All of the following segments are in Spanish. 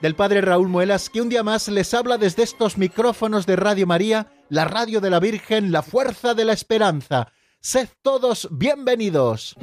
del Padre Raúl Muelas, que un día más les habla desde estos micrófonos de Radio María, la radio de la Virgen, la fuerza de la esperanza. Sed todos bienvenidos.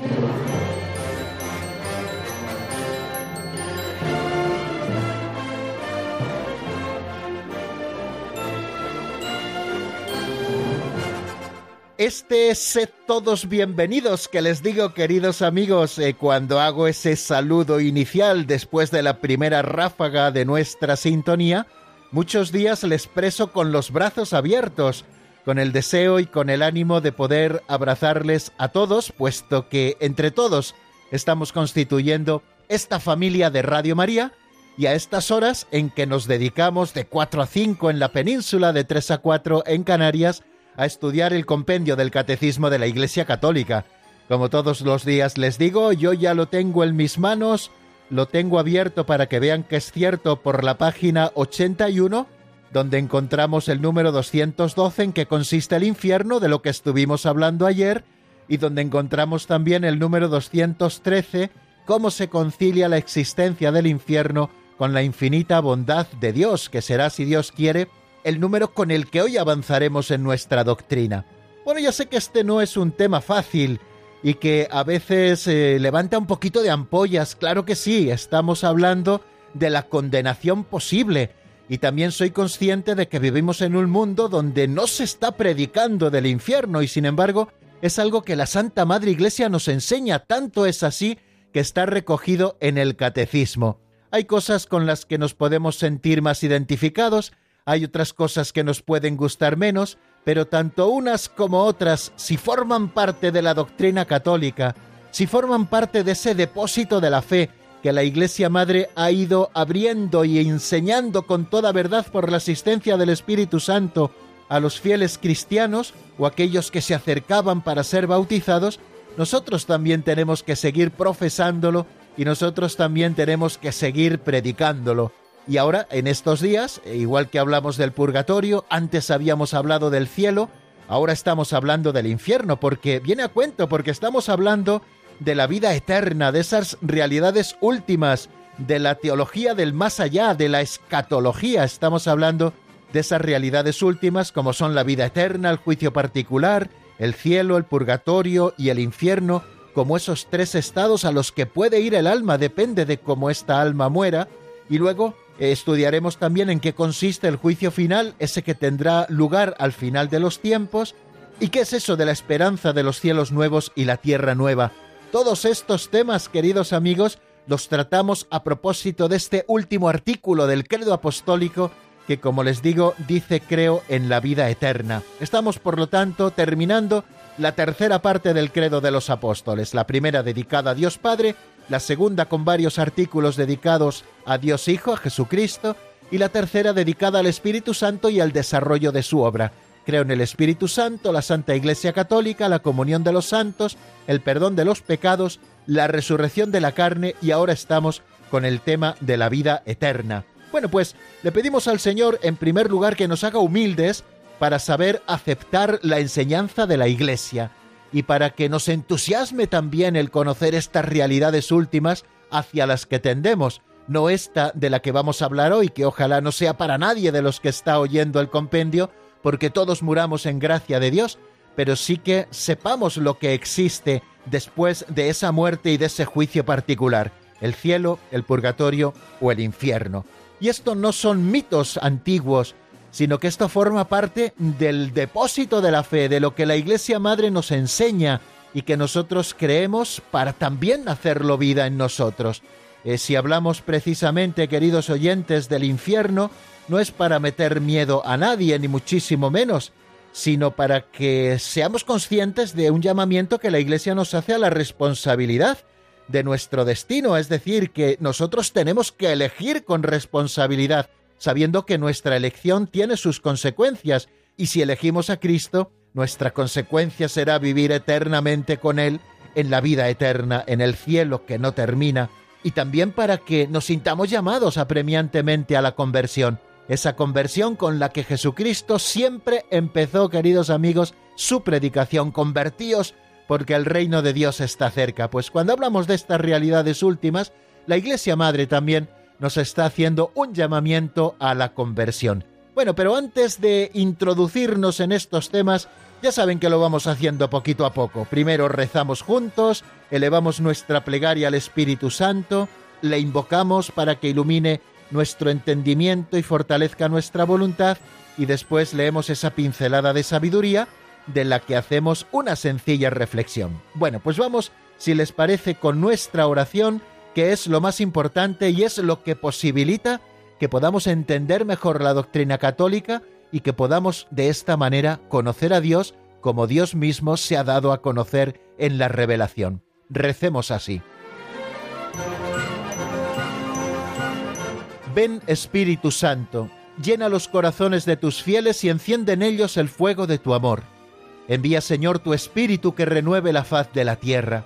Este es todos bienvenidos que les digo queridos amigos eh, cuando hago ese saludo inicial después de la primera ráfaga de nuestra sintonía, muchos días les preso con los brazos abiertos, con el deseo y con el ánimo de poder abrazarles a todos, puesto que entre todos estamos constituyendo esta familia de Radio María, y a estas horas en que nos dedicamos de 4 a 5 en la península, de 3 a 4 en Canarias, a estudiar el compendio del Catecismo de la Iglesia Católica. Como todos los días les digo, yo ya lo tengo en mis manos, lo tengo abierto para que vean que es cierto por la página 81, donde encontramos el número 212 en que consiste el infierno, de lo que estuvimos hablando ayer, y donde encontramos también el número 213, cómo se concilia la existencia del infierno con la infinita bondad de Dios, que será, si Dios quiere, el número con el que hoy avanzaremos en nuestra doctrina. Bueno, ya sé que este no es un tema fácil y que a veces eh, levanta un poquito de ampollas, claro que sí, estamos hablando de la condenación posible y también soy consciente de que vivimos en un mundo donde no se está predicando del infierno y sin embargo es algo que la Santa Madre Iglesia nos enseña, tanto es así que está recogido en el catecismo. Hay cosas con las que nos podemos sentir más identificados, hay otras cosas que nos pueden gustar menos, pero tanto unas como otras, si forman parte de la doctrina católica, si forman parte de ese depósito de la fe que la Iglesia Madre ha ido abriendo y enseñando con toda verdad por la asistencia del Espíritu Santo a los fieles cristianos o aquellos que se acercaban para ser bautizados, nosotros también tenemos que seguir profesándolo y nosotros también tenemos que seguir predicándolo. Y ahora, en estos días, e igual que hablamos del purgatorio, antes habíamos hablado del cielo, ahora estamos hablando del infierno, porque viene a cuento, porque estamos hablando de la vida eterna, de esas realidades últimas, de la teología del más allá, de la escatología. Estamos hablando de esas realidades últimas como son la vida eterna, el juicio particular, el cielo, el purgatorio y el infierno, como esos tres estados a los que puede ir el alma, depende de cómo esta alma muera, y luego Estudiaremos también en qué consiste el juicio final, ese que tendrá lugar al final de los tiempos, y qué es eso de la esperanza de los cielos nuevos y la tierra nueva. Todos estos temas, queridos amigos, los tratamos a propósito de este último artículo del credo apostólico que, como les digo, dice creo en la vida eterna. Estamos, por lo tanto, terminando la tercera parte del credo de los apóstoles, la primera dedicada a Dios Padre la segunda con varios artículos dedicados a Dios Hijo, a Jesucristo, y la tercera dedicada al Espíritu Santo y al desarrollo de su obra. Creo en el Espíritu Santo, la Santa Iglesia Católica, la comunión de los santos, el perdón de los pecados, la resurrección de la carne y ahora estamos con el tema de la vida eterna. Bueno, pues le pedimos al Señor en primer lugar que nos haga humildes para saber aceptar la enseñanza de la Iglesia y para que nos entusiasme también el conocer estas realidades últimas hacia las que tendemos, no esta de la que vamos a hablar hoy, que ojalá no sea para nadie de los que está oyendo el compendio, porque todos muramos en gracia de Dios, pero sí que sepamos lo que existe después de esa muerte y de ese juicio particular, el cielo, el purgatorio o el infierno. Y esto no son mitos antiguos, sino que esto forma parte del depósito de la fe, de lo que la Iglesia Madre nos enseña y que nosotros creemos para también hacerlo vida en nosotros. Eh, si hablamos precisamente, queridos oyentes, del infierno, no es para meter miedo a nadie, ni muchísimo menos, sino para que seamos conscientes de un llamamiento que la Iglesia nos hace a la responsabilidad de nuestro destino, es decir, que nosotros tenemos que elegir con responsabilidad sabiendo que nuestra elección tiene sus consecuencias, y si elegimos a Cristo, nuestra consecuencia será vivir eternamente con Él en la vida eterna, en el cielo que no termina, y también para que nos sintamos llamados apremiantemente a la conversión, esa conversión con la que Jesucristo siempre empezó, queridos amigos, su predicación, convertíos porque el reino de Dios está cerca. Pues cuando hablamos de estas realidades últimas, la Iglesia Madre también nos está haciendo un llamamiento a la conversión. Bueno, pero antes de introducirnos en estos temas, ya saben que lo vamos haciendo poquito a poco. Primero rezamos juntos, elevamos nuestra plegaria al Espíritu Santo, le invocamos para que ilumine nuestro entendimiento y fortalezca nuestra voluntad, y después leemos esa pincelada de sabiduría de la que hacemos una sencilla reflexión. Bueno, pues vamos, si les parece, con nuestra oración, que es lo más importante y es lo que posibilita que podamos entender mejor la doctrina católica y que podamos de esta manera conocer a Dios como Dios mismo se ha dado a conocer en la revelación. Recemos así. Ven Espíritu Santo, llena los corazones de tus fieles y enciende en ellos el fuego de tu amor. Envía Señor tu Espíritu que renueve la faz de la tierra.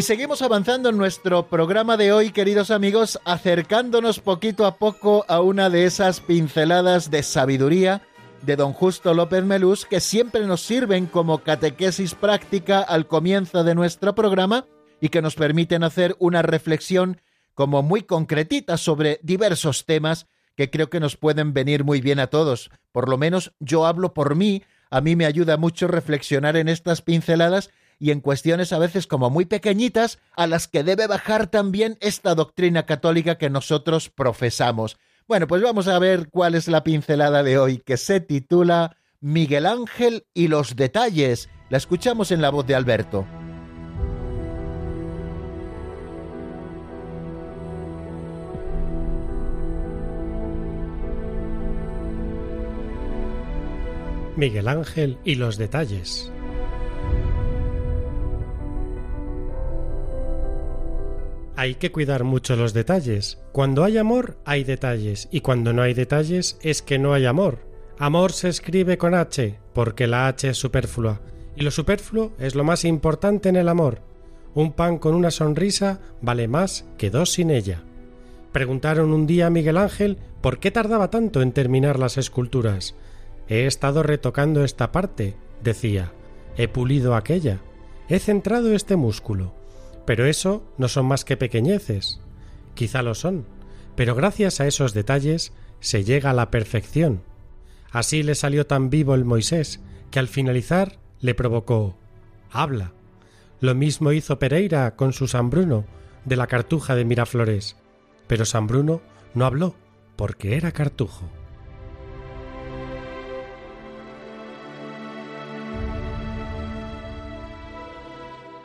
Y seguimos avanzando en nuestro programa de hoy, queridos amigos, acercándonos poquito a poco a una de esas pinceladas de sabiduría de don Justo López Melús que siempre nos sirven como catequesis práctica al comienzo de nuestro programa y que nos permiten hacer una reflexión como muy concretita sobre diversos temas que creo que nos pueden venir muy bien a todos. Por lo menos yo hablo por mí, a mí me ayuda mucho reflexionar en estas pinceladas y en cuestiones a veces como muy pequeñitas a las que debe bajar también esta doctrina católica que nosotros profesamos. Bueno, pues vamos a ver cuál es la pincelada de hoy que se titula Miguel Ángel y los detalles. La escuchamos en la voz de Alberto. Miguel Ángel y los detalles. Hay que cuidar mucho los detalles. Cuando hay amor, hay detalles, y cuando no hay detalles es que no hay amor. Amor se escribe con H, porque la H es superflua, y lo superfluo es lo más importante en el amor. Un pan con una sonrisa vale más que dos sin ella. Preguntaron un día a Miguel Ángel por qué tardaba tanto en terminar las esculturas. He estado retocando esta parte, decía. He pulido aquella. He centrado este músculo. Pero eso no son más que pequeñeces. Quizá lo son, pero gracias a esos detalles se llega a la perfección. Así le salió tan vivo el Moisés que al finalizar le provocó habla. Lo mismo hizo Pereira con su San Bruno de la cartuja de Miraflores, pero San Bruno no habló porque era cartujo.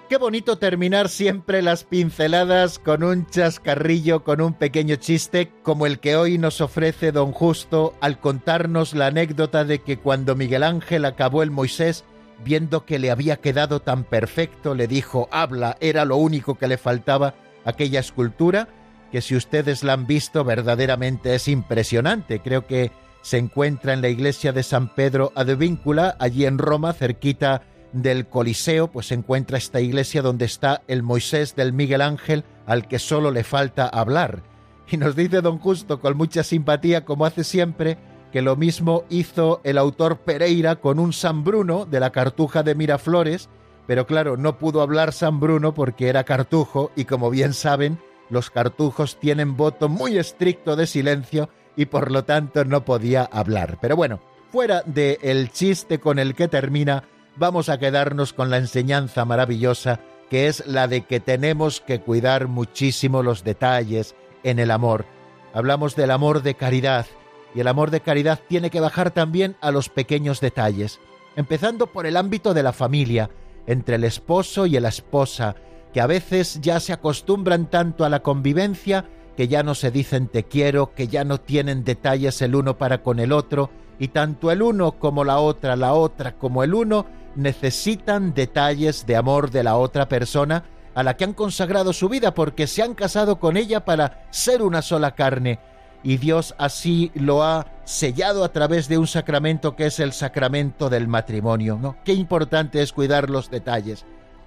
Qué bonito terminar siempre las pinceladas con un chascarrillo, con un pequeño chiste, como el que hoy nos ofrece don Justo al contarnos la anécdota de que cuando Miguel Ángel acabó el Moisés, viendo que le había quedado tan perfecto, le dijo, habla, era lo único que le faltaba aquella escultura, que si ustedes la han visto verdaderamente es impresionante. Creo que se encuentra en la iglesia de San Pedro Advíncula, allí en Roma, cerquita del Coliseo, pues se encuentra esta iglesia donde está el Moisés del Miguel Ángel al que solo le falta hablar. Y nos dice don Justo con mucha simpatía, como hace siempre, que lo mismo hizo el autor Pereira con un San Bruno de la cartuja de Miraflores, pero claro, no pudo hablar San Bruno porque era cartujo y como bien saben, los cartujos tienen voto muy estricto de silencio y por lo tanto no podía hablar. Pero bueno, fuera del el chiste con el que termina, vamos a quedarnos con la enseñanza maravillosa que es la de que tenemos que cuidar muchísimo los detalles en el amor. Hablamos del amor de caridad, y el amor de caridad tiene que bajar también a los pequeños detalles, empezando por el ámbito de la familia, entre el esposo y la esposa, que a veces ya se acostumbran tanto a la convivencia que ya no se dicen te quiero, que ya no tienen detalles el uno para con el otro, y tanto el uno como la otra, la otra como el uno, necesitan detalles de amor de la otra persona a la que han consagrado su vida porque se han casado con ella para ser una sola carne. Y Dios así lo ha sellado a través de un sacramento que es el sacramento del matrimonio. ¿no? Qué importante es cuidar los detalles.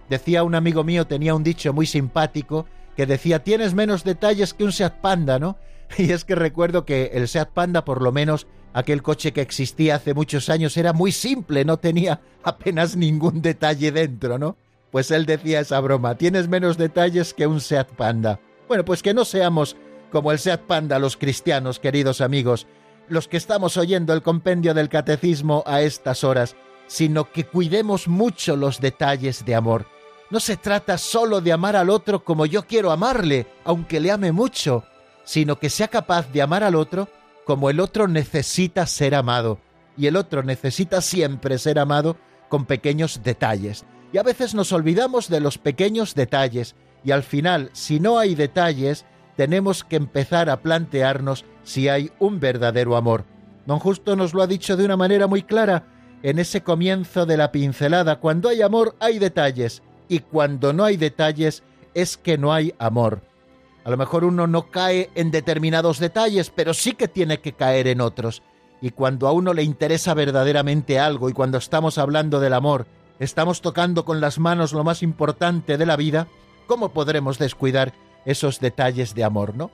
Decía un amigo mío, tenía un dicho muy simpático, que decía, tienes menos detalles que un Seat Panda, ¿no? Y es que recuerdo que el Seat Panda, por lo menos aquel coche que existía hace muchos años, era muy simple, no tenía apenas ningún detalle dentro, ¿no? Pues él decía esa broma, tienes menos detalles que un Seat Panda. Bueno, pues que no seamos como el Seat Panda los cristianos, queridos amigos, los que estamos oyendo el compendio del catecismo a estas horas, sino que cuidemos mucho los detalles de amor no se trata solo de amar al otro como yo quiero amarle, aunque le ame mucho, sino que sea capaz de amar al otro como el otro necesita ser amado, y el otro necesita siempre ser amado con pequeños detalles. Y a veces nos olvidamos de los pequeños detalles, y al final, si no hay detalles, tenemos que empezar a plantearnos si hay un verdadero amor. Don Justo nos lo ha dicho de una manera muy clara en ese comienzo de la pincelada. Cuando hay amor hay detalles, y cuando no hay detalles es que no hay amor. A lo mejor uno no cae en determinados detalles, pero sí que tiene que caer en otros. Y cuando a uno le interesa verdaderamente algo y cuando estamos hablando del amor, estamos tocando con las manos lo más importante de la vida, ¿cómo podremos descuidar esos detalles de amor, no?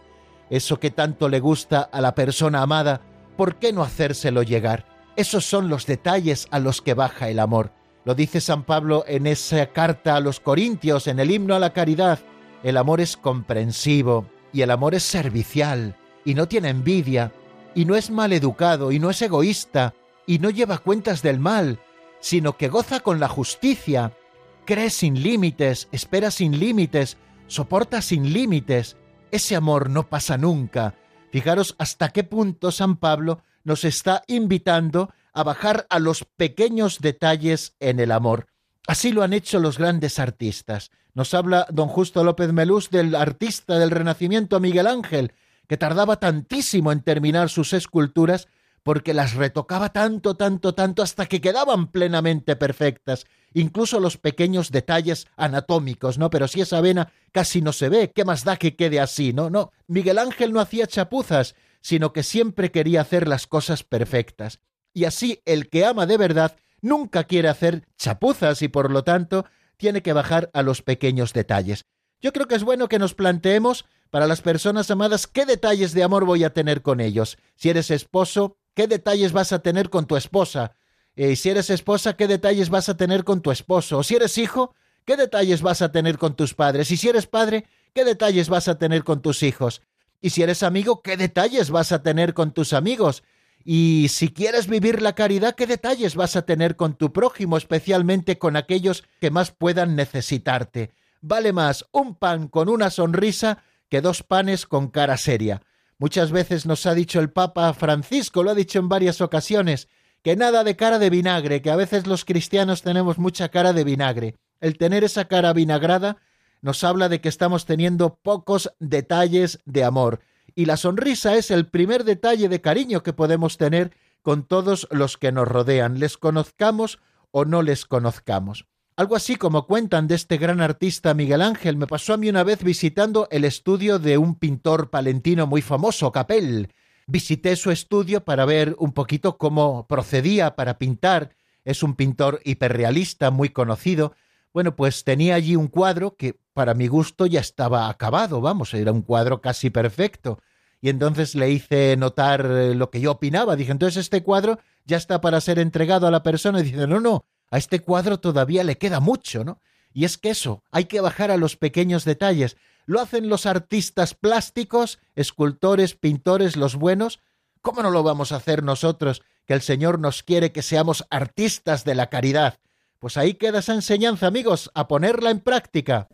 Eso que tanto le gusta a la persona amada, ¿por qué no hacérselo llegar? Esos son los detalles a los que baja el amor. Lo dice San Pablo en esa carta a los Corintios, en el himno a la caridad. El amor es comprensivo y el amor es servicial y no tiene envidia y no es mal educado y no es egoísta y no lleva cuentas del mal, sino que goza con la justicia, cree sin límites, espera sin límites, soporta sin límites. Ese amor no pasa nunca. Fijaros hasta qué punto San Pablo nos está invitando a bajar a los pequeños detalles en el amor. Así lo han hecho los grandes artistas. Nos habla don Justo López Melús del artista del Renacimiento Miguel Ángel, que tardaba tantísimo en terminar sus esculturas porque las retocaba tanto, tanto, tanto hasta que quedaban plenamente perfectas, incluso los pequeños detalles anatómicos, ¿no? Pero si esa vena casi no se ve, ¿qué más da que quede así? No, no. Miguel Ángel no hacía chapuzas, sino que siempre quería hacer las cosas perfectas y así el que ama de verdad nunca quiere hacer chapuzas y por lo tanto tiene que bajar a los pequeños detalles. Yo creo que es bueno que nos planteemos para las personas amadas qué detalles de amor voy a tener con ellos. Si eres esposo, qué detalles vas a tener con tu esposa. Eh, si eres esposa, qué detalles vas a tener con tu esposo. O si eres hijo, qué detalles vas a tener con tus padres. Y si eres padre, qué detalles vas a tener con tus hijos. Y si eres amigo, qué detalles vas a tener con tus amigos. Y si quieres vivir la caridad, ¿qué detalles vas a tener con tu prójimo, especialmente con aquellos que más puedan necesitarte? Vale más un pan con una sonrisa que dos panes con cara seria. Muchas veces nos ha dicho el Papa Francisco, lo ha dicho en varias ocasiones, que nada de cara de vinagre, que a veces los cristianos tenemos mucha cara de vinagre. El tener esa cara vinagrada nos habla de que estamos teniendo pocos detalles de amor y la sonrisa es el primer detalle de cariño que podemos tener con todos los que nos rodean, les conozcamos o no les conozcamos. Algo así como cuentan de este gran artista Miguel Ángel, me pasó a mí una vez visitando el estudio de un pintor palentino muy famoso, Capel. Visité su estudio para ver un poquito cómo procedía para pintar. Es un pintor hiperrealista muy conocido. Bueno, pues tenía allí un cuadro que para mi gusto ya estaba acabado, vamos, era un cuadro casi perfecto. Y entonces le hice notar eh, lo que yo opinaba. Dije, entonces este cuadro ya está para ser entregado a la persona. Y dice, no, no, a este cuadro todavía le queda mucho, ¿no? Y es que eso, hay que bajar a los pequeños detalles. Lo hacen los artistas plásticos, escultores, pintores, los buenos. ¿Cómo no lo vamos a hacer nosotros, que el Señor nos quiere que seamos artistas de la caridad? Pues ahí queda esa enseñanza, amigos, a ponerla en práctica.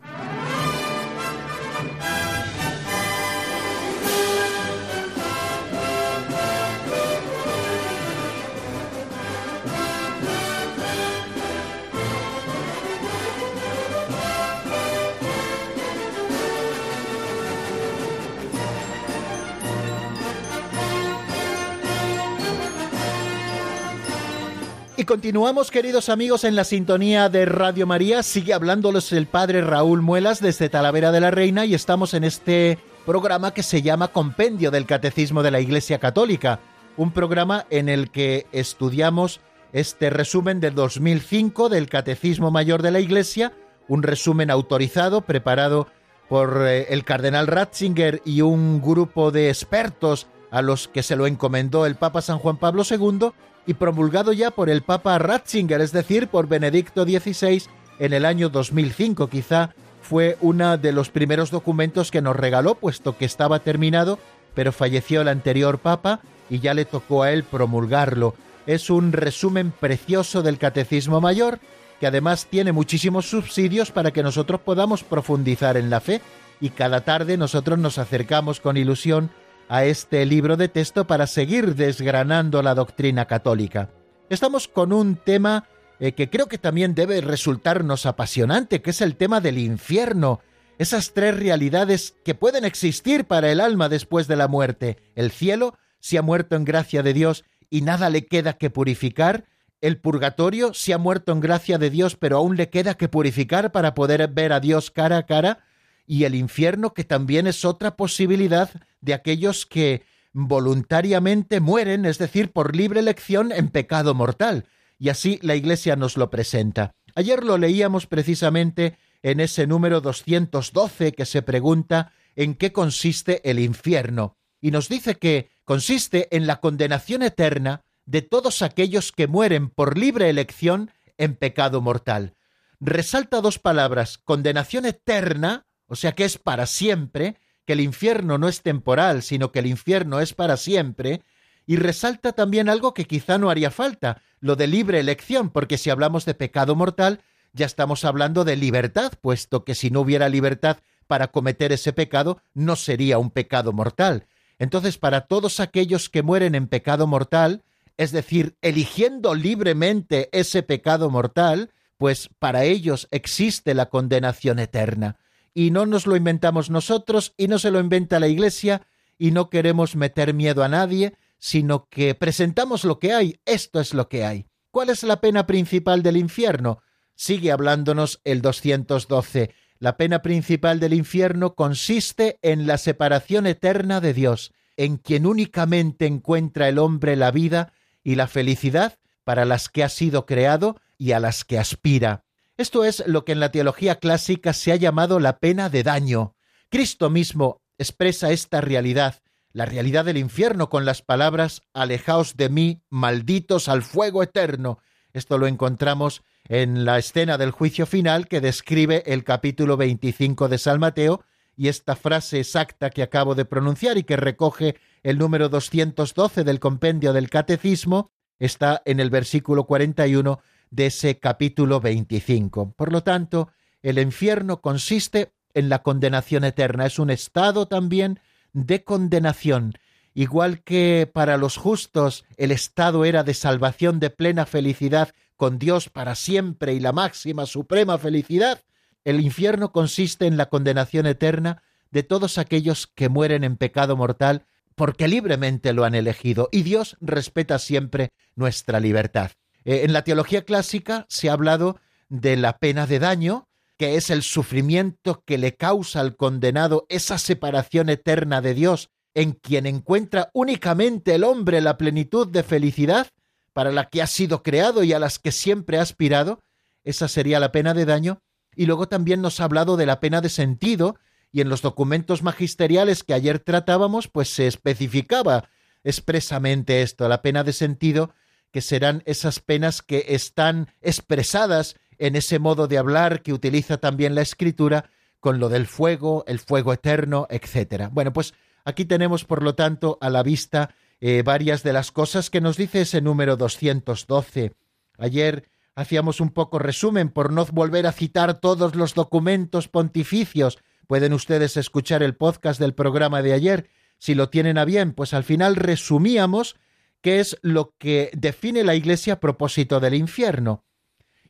Y continuamos, queridos amigos, en la sintonía de Radio María. Sigue hablándoles el padre Raúl Muelas desde Talavera de la Reina y estamos en este programa que se llama Compendio del Catecismo de la Iglesia Católica. Un programa en el que estudiamos este resumen del 2005 del Catecismo Mayor de la Iglesia, un resumen autorizado preparado por eh, el cardenal Ratzinger y un grupo de expertos a los que se lo encomendó el Papa San Juan Pablo II y promulgado ya por el Papa Ratzinger, es decir, por Benedicto XVI en el año 2005. Quizá fue uno de los primeros documentos que nos regaló, puesto que estaba terminado, pero falleció el anterior Papa y ya le tocó a él promulgarlo. Es un resumen precioso del Catecismo Mayor, que además tiene muchísimos subsidios para que nosotros podamos profundizar en la fe y cada tarde nosotros nos acercamos con ilusión a este libro de texto para seguir desgranando la doctrina católica. Estamos con un tema eh, que creo que también debe resultarnos apasionante, que es el tema del infierno, esas tres realidades que pueden existir para el alma después de la muerte. El cielo, si ha muerto en gracia de Dios y nada le queda que purificar, el purgatorio, si ha muerto en gracia de Dios pero aún le queda que purificar para poder ver a Dios cara a cara, y el infierno, que también es otra posibilidad de aquellos que voluntariamente mueren, es decir, por libre elección en pecado mortal. Y así la Iglesia nos lo presenta. Ayer lo leíamos precisamente en ese número 212 que se pregunta en qué consiste el infierno. Y nos dice que consiste en la condenación eterna de todos aquellos que mueren por libre elección en pecado mortal. Resalta dos palabras, condenación eterna, o sea que es para siempre, que el infierno no es temporal, sino que el infierno es para siempre, y resalta también algo que quizá no haría falta, lo de libre elección, porque si hablamos de pecado mortal, ya estamos hablando de libertad, puesto que si no hubiera libertad para cometer ese pecado, no sería un pecado mortal. Entonces, para todos aquellos que mueren en pecado mortal, es decir, eligiendo libremente ese pecado mortal, pues para ellos existe la condenación eterna y no nos lo inventamos nosotros y no se lo inventa la Iglesia y no queremos meter miedo a nadie, sino que presentamos lo que hay, esto es lo que hay. ¿Cuál es la pena principal del infierno? Sigue hablándonos el 212. La pena principal del infierno consiste en la separación eterna de Dios, en quien únicamente encuentra el hombre la vida y la felicidad para las que ha sido creado y a las que aspira. Esto es lo que en la teología clásica se ha llamado la pena de daño. Cristo mismo expresa esta realidad, la realidad del infierno, con las palabras Alejaos de mí, malditos al fuego eterno. Esto lo encontramos en la escena del juicio final que describe el capítulo 25 de San Mateo, y esta frase exacta que acabo de pronunciar y que recoge el número 212 del compendio del Catecismo está en el versículo 41 de ese capítulo 25. Por lo tanto, el infierno consiste en la condenación eterna, es un estado también de condenación. Igual que para los justos el estado era de salvación de plena felicidad con Dios para siempre y la máxima suprema felicidad, el infierno consiste en la condenación eterna de todos aquellos que mueren en pecado mortal porque libremente lo han elegido y Dios respeta siempre nuestra libertad. Eh, en la teología clásica se ha hablado de la pena de daño, que es el sufrimiento que le causa al condenado esa separación eterna de Dios, en quien encuentra únicamente el hombre la plenitud de felicidad para la que ha sido creado y a las que siempre ha aspirado, esa sería la pena de daño. Y luego también nos ha hablado de la pena de sentido, y en los documentos magisteriales que ayer tratábamos, pues se especificaba expresamente esto, la pena de sentido que serán esas penas que están expresadas en ese modo de hablar que utiliza también la escritura con lo del fuego, el fuego eterno, etc. Bueno, pues aquí tenemos, por lo tanto, a la vista eh, varias de las cosas que nos dice ese número 212. Ayer hacíamos un poco resumen por no volver a citar todos los documentos pontificios. Pueden ustedes escuchar el podcast del programa de ayer, si lo tienen a bien, pues al final resumíamos qué es lo que define la Iglesia a propósito del infierno.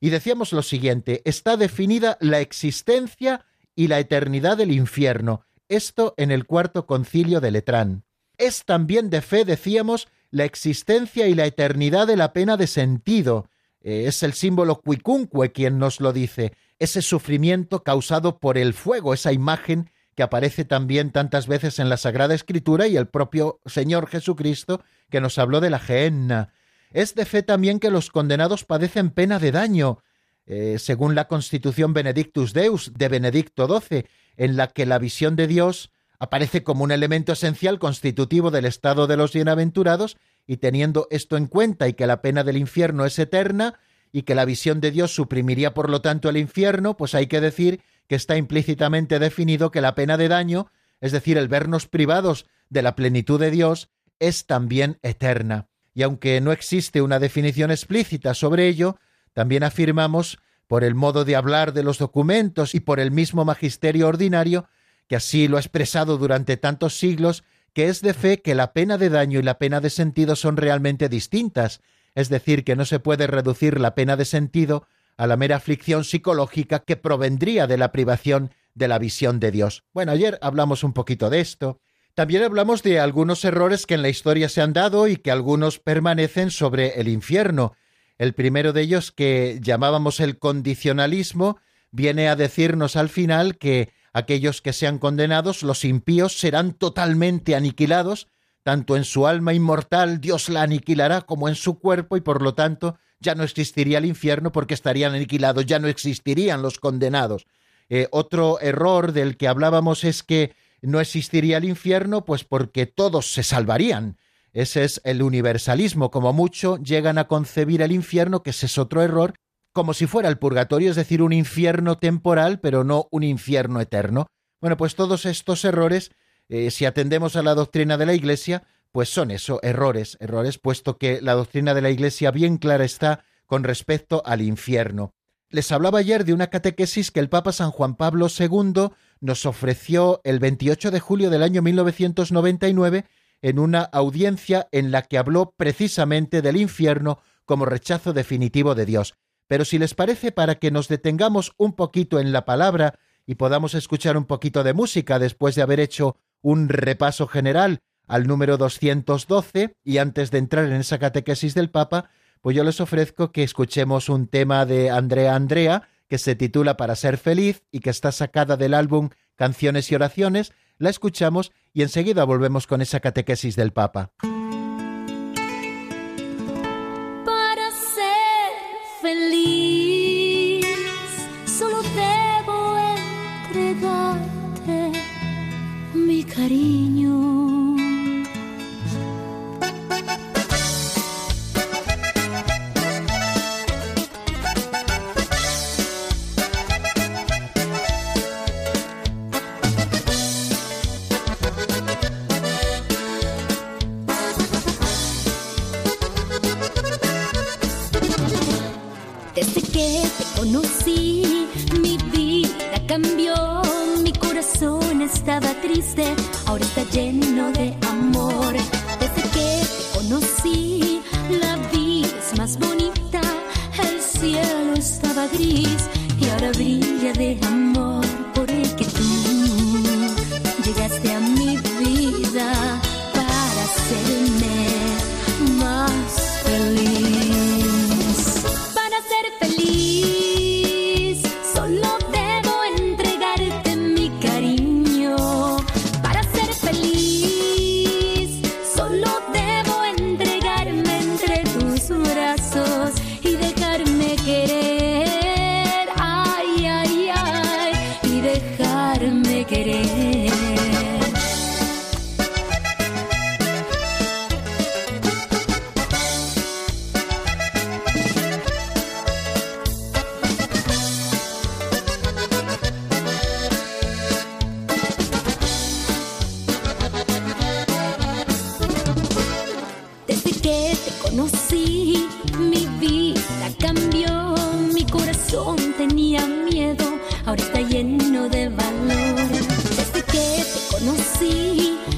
Y decíamos lo siguiente, está definida la existencia y la eternidad del infierno, esto en el cuarto concilio de Letrán. Es también de fe, decíamos, la existencia y la eternidad de la pena de sentido, eh, es el símbolo cuicunque quien nos lo dice, ese sufrimiento causado por el fuego, esa imagen que aparece también tantas veces en la Sagrada Escritura y el propio Señor Jesucristo que nos habló de la gehenna. Es de fe también que los condenados padecen pena de daño, eh, según la Constitución Benedictus Deus de Benedicto XII, en la que la visión de Dios aparece como un elemento esencial constitutivo del estado de los bienaventurados, y teniendo esto en cuenta y que la pena del infierno es eterna, y que la visión de Dios suprimiría por lo tanto el infierno, pues hay que decir que está implícitamente definido que la pena de daño, es decir, el vernos privados de la plenitud de Dios, es también eterna. Y aunque no existe una definición explícita sobre ello, también afirmamos, por el modo de hablar de los documentos y por el mismo magisterio ordinario, que así lo ha expresado durante tantos siglos, que es de fe que la pena de daño y la pena de sentido son realmente distintas, es decir, que no se puede reducir la pena de sentido a la mera aflicción psicológica que provendría de la privación de la visión de Dios. Bueno, ayer hablamos un poquito de esto. También hablamos de algunos errores que en la historia se han dado y que algunos permanecen sobre el infierno. El primero de ellos, que llamábamos el condicionalismo, viene a decirnos al final que aquellos que sean condenados, los impíos, serán totalmente aniquilados, tanto en su alma inmortal Dios la aniquilará como en su cuerpo y por lo tanto ya no existiría el infierno porque estarían aniquilados, ya no existirían los condenados. Eh, otro error del que hablábamos es que no existiría el infierno, pues porque todos se salvarían. Ese es el universalismo. Como mucho llegan a concebir el infierno, que ese es otro error, como si fuera el purgatorio, es decir, un infierno temporal, pero no un infierno eterno. Bueno, pues todos estos errores, eh, si atendemos a la doctrina de la Iglesia, pues son eso, errores, errores, puesto que la doctrina de la Iglesia bien clara está con respecto al infierno. Les hablaba ayer de una catequesis que el Papa San Juan Pablo II nos ofreció el 28 de julio del año 1999 en una audiencia en la que habló precisamente del infierno como rechazo definitivo de Dios. Pero si les parece, para que nos detengamos un poquito en la palabra y podamos escuchar un poquito de música después de haber hecho un repaso general al número 212 y antes de entrar en esa catequesis del Papa, pues yo les ofrezco que escuchemos un tema de Andrea Andrea que se titula Para ser feliz y que está sacada del álbum Canciones y Oraciones, la escuchamos y enseguida volvemos con esa catequesis del Papa. Para ser feliz solo debo entregarte mi cariño.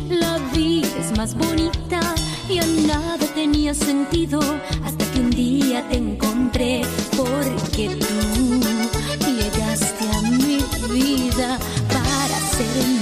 La vida es más bonita y a nada tenía sentido hasta que un día te encontré porque tú llegaste a mi vida para hacerme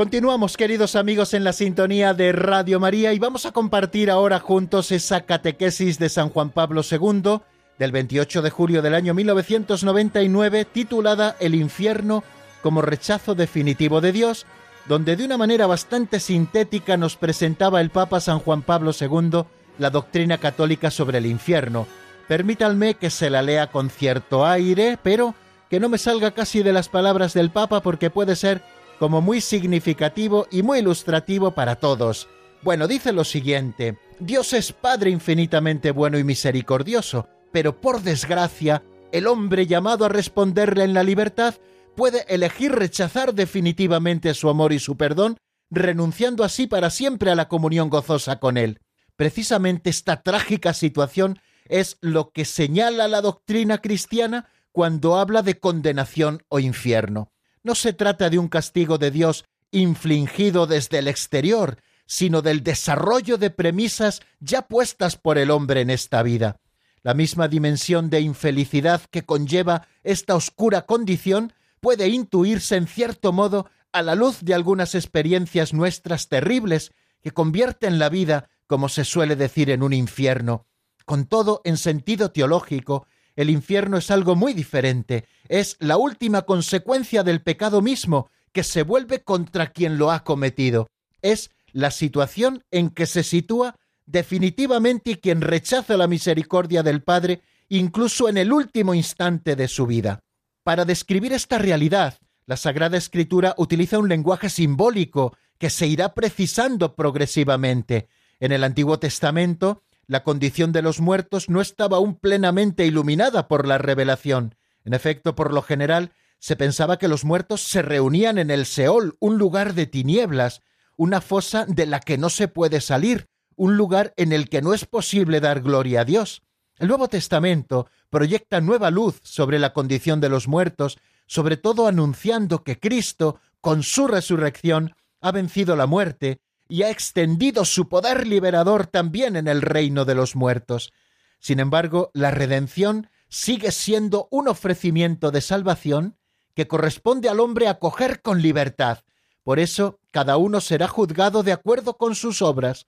Continuamos, queridos amigos, en la sintonía de Radio María y vamos a compartir ahora juntos esa catequesis de San Juan Pablo II del 28 de julio del año 1999 titulada El infierno como rechazo definitivo de Dios, donde de una manera bastante sintética nos presentaba el Papa San Juan Pablo II la doctrina católica sobre el infierno. Permítanme que se la lea con cierto aire, pero que no me salga casi de las palabras del Papa porque puede ser como muy significativo y muy ilustrativo para todos. Bueno, dice lo siguiente, Dios es Padre infinitamente bueno y misericordioso, pero por desgracia, el hombre llamado a responderle en la libertad puede elegir rechazar definitivamente su amor y su perdón, renunciando así para siempre a la comunión gozosa con Él. Precisamente esta trágica situación es lo que señala la doctrina cristiana cuando habla de condenación o infierno. No se trata de un castigo de Dios infligido desde el exterior, sino del desarrollo de premisas ya puestas por el hombre en esta vida. La misma dimensión de infelicidad que conlleva esta oscura condición puede intuirse en cierto modo a la luz de algunas experiencias nuestras terribles que convierten la vida, como se suele decir, en un infierno. Con todo, en sentido teológico, el infierno es algo muy diferente, es la última consecuencia del pecado mismo, que se vuelve contra quien lo ha cometido. Es la situación en que se sitúa definitivamente quien rechaza la misericordia del Padre, incluso en el último instante de su vida. Para describir esta realidad, la Sagrada Escritura utiliza un lenguaje simbólico que se irá precisando progresivamente. En el Antiguo Testamento, la condición de los muertos no estaba aún plenamente iluminada por la revelación. En efecto, por lo general, se pensaba que los muertos se reunían en el Seol, un lugar de tinieblas, una fosa de la que no se puede salir, un lugar en el que no es posible dar gloria a Dios. El Nuevo Testamento proyecta nueva luz sobre la condición de los muertos, sobre todo anunciando que Cristo, con su resurrección, ha vencido la muerte y ha extendido su poder liberador también en el reino de los muertos. Sin embargo, la redención sigue siendo un ofrecimiento de salvación que corresponde al hombre acoger con libertad. Por eso, cada uno será juzgado de acuerdo con sus obras.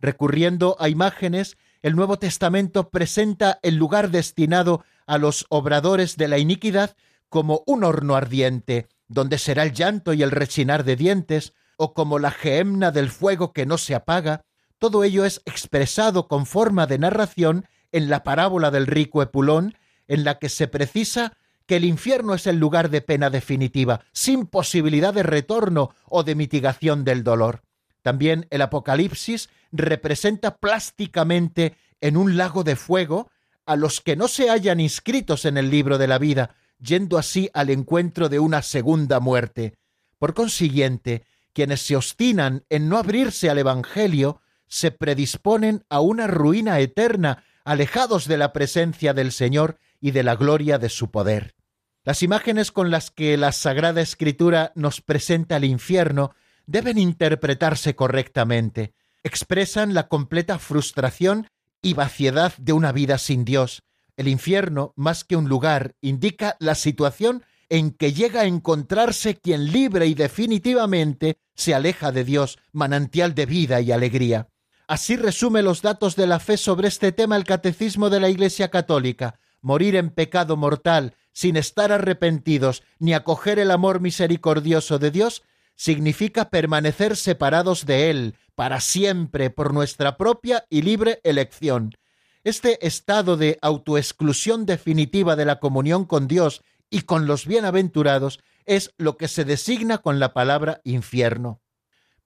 Recurriendo a imágenes, el Nuevo Testamento presenta el lugar destinado a los obradores de la iniquidad como un horno ardiente, donde será el llanto y el rechinar de dientes, o como la gehenna del fuego que no se apaga, todo ello es expresado con forma de narración en la parábola del rico Epulón, en la que se precisa que el infierno es el lugar de pena definitiva, sin posibilidad de retorno o de mitigación del dolor. También el Apocalipsis representa plásticamente en un lago de fuego a los que no se hayan inscritos en el libro de la vida, yendo así al encuentro de una segunda muerte. Por consiguiente, quienes se obstinan en no abrirse al Evangelio se predisponen a una ruina eterna, alejados de la presencia del Señor y de la gloria de su poder. Las imágenes con las que la Sagrada Escritura nos presenta el infierno deben interpretarse correctamente. Expresan la completa frustración y vaciedad de una vida sin Dios. El infierno, más que un lugar, indica la situación en que llega a encontrarse quien libre y definitivamente se aleja de Dios, manantial de vida y alegría. Así resume los datos de la fe sobre este tema el Catecismo de la Iglesia Católica. Morir en pecado mortal, sin estar arrepentidos ni acoger el amor misericordioso de Dios, significa permanecer separados de Él para siempre por nuestra propia y libre elección. Este estado de autoexclusión definitiva de la comunión con Dios y con los bienaventurados es lo que se designa con la palabra infierno.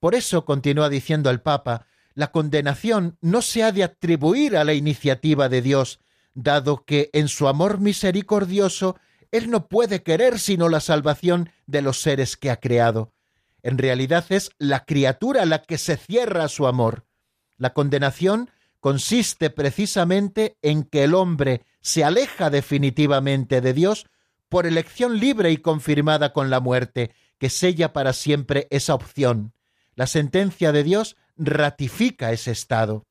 Por eso, continúa diciendo el Papa, la condenación no se ha de atribuir a la iniciativa de Dios, dado que en su amor misericordioso Él no puede querer sino la salvación de los seres que ha creado. En realidad es la criatura la que se cierra a su amor. La condenación consiste precisamente en que el hombre se aleja definitivamente de Dios por elección libre y confirmada con la muerte, que sella para siempre esa opción. La sentencia de Dios ratifica ese estado.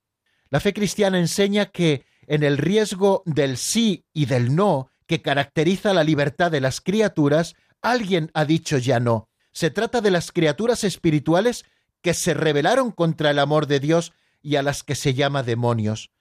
La fe cristiana enseña que en el riesgo del sí y del no que caracteriza la libertad de las criaturas, alguien ha dicho ya no. Se trata de las criaturas espirituales que se rebelaron contra el amor de Dios y a las que se llama demonios.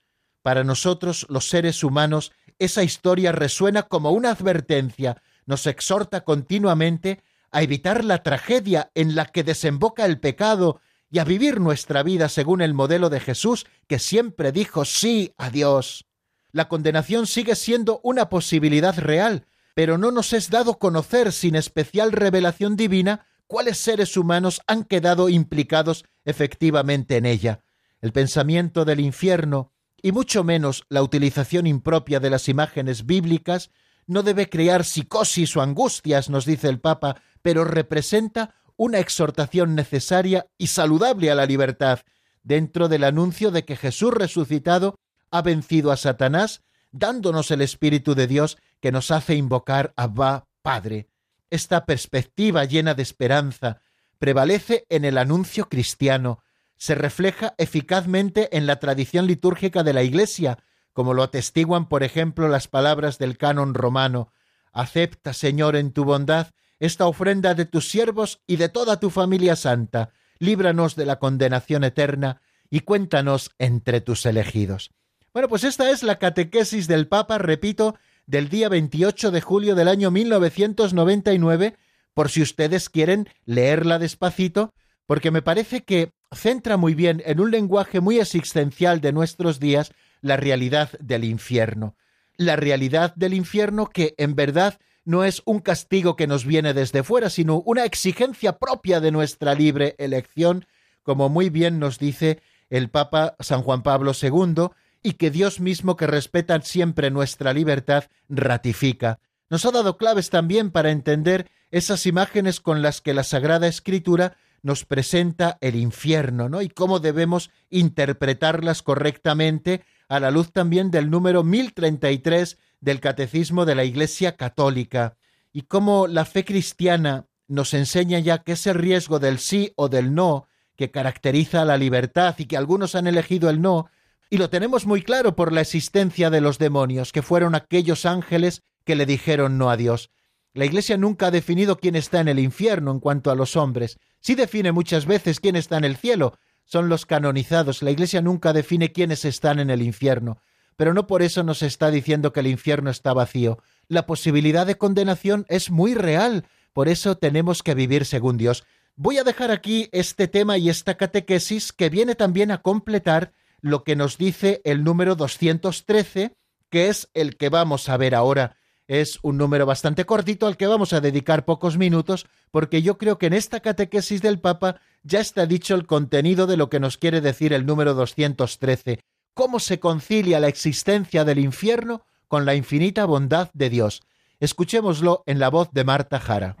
Para nosotros, los seres humanos, esa historia resuena como una advertencia, nos exhorta continuamente a evitar la tragedia en la que desemboca el pecado y a vivir nuestra vida según el modelo de Jesús, que siempre dijo sí a Dios. La condenación sigue siendo una posibilidad real, pero no nos es dado conocer sin especial revelación divina cuáles seres humanos han quedado implicados efectivamente en ella. El pensamiento del infierno, y mucho menos la utilización impropia de las imágenes bíblicas, no debe crear psicosis o angustias, nos dice el Papa, pero representa una exhortación necesaria y saludable a la libertad, dentro del anuncio de que Jesús resucitado ha vencido a Satanás, dándonos el Espíritu de Dios que nos hace invocar a Va Padre. Esta perspectiva llena de esperanza prevalece en el anuncio cristiano, se refleja eficazmente en la tradición litúrgica de la Iglesia, como lo atestiguan, por ejemplo, las palabras del canon romano. Acepta, Señor, en tu bondad esta ofrenda de tus siervos y de toda tu familia santa, líbranos de la condenación eterna y cuéntanos entre tus elegidos. Bueno, pues esta es la catequesis del Papa, repito, del día 28 de julio del año 1999, por si ustedes quieren leerla despacito, porque me parece que centra muy bien en un lenguaje muy existencial de nuestros días la realidad del infierno. La realidad del infierno que en verdad no es un castigo que nos viene desde fuera, sino una exigencia propia de nuestra libre elección, como muy bien nos dice el Papa San Juan Pablo II, y que Dios mismo, que respeta siempre nuestra libertad, ratifica. Nos ha dado claves también para entender esas imágenes con las que la Sagrada Escritura nos presenta el infierno, ¿no? Y cómo debemos interpretarlas correctamente a la luz también del número 1033 del Catecismo de la Iglesia Católica y cómo la fe cristiana nos enseña ya que ese riesgo del sí o del no que caracteriza a la libertad y que algunos han elegido el no, y lo tenemos muy claro por la existencia de los demonios, que fueron aquellos ángeles que le dijeron no a Dios. La Iglesia nunca ha definido quién está en el infierno en cuanto a los hombres. Sí define muchas veces quién está en el cielo. Son los canonizados. La Iglesia nunca define quiénes están en el infierno pero no por eso nos está diciendo que el infierno está vacío. La posibilidad de condenación es muy real, por eso tenemos que vivir según Dios. Voy a dejar aquí este tema y esta catequesis que viene también a completar lo que nos dice el número 213, que es el que vamos a ver ahora. Es un número bastante cortito al que vamos a dedicar pocos minutos porque yo creo que en esta catequesis del Papa ya está dicho el contenido de lo que nos quiere decir el número 213, cómo se concilia la existencia del infierno con la infinita bondad de Dios. Escuchémoslo en la voz de Marta Jara.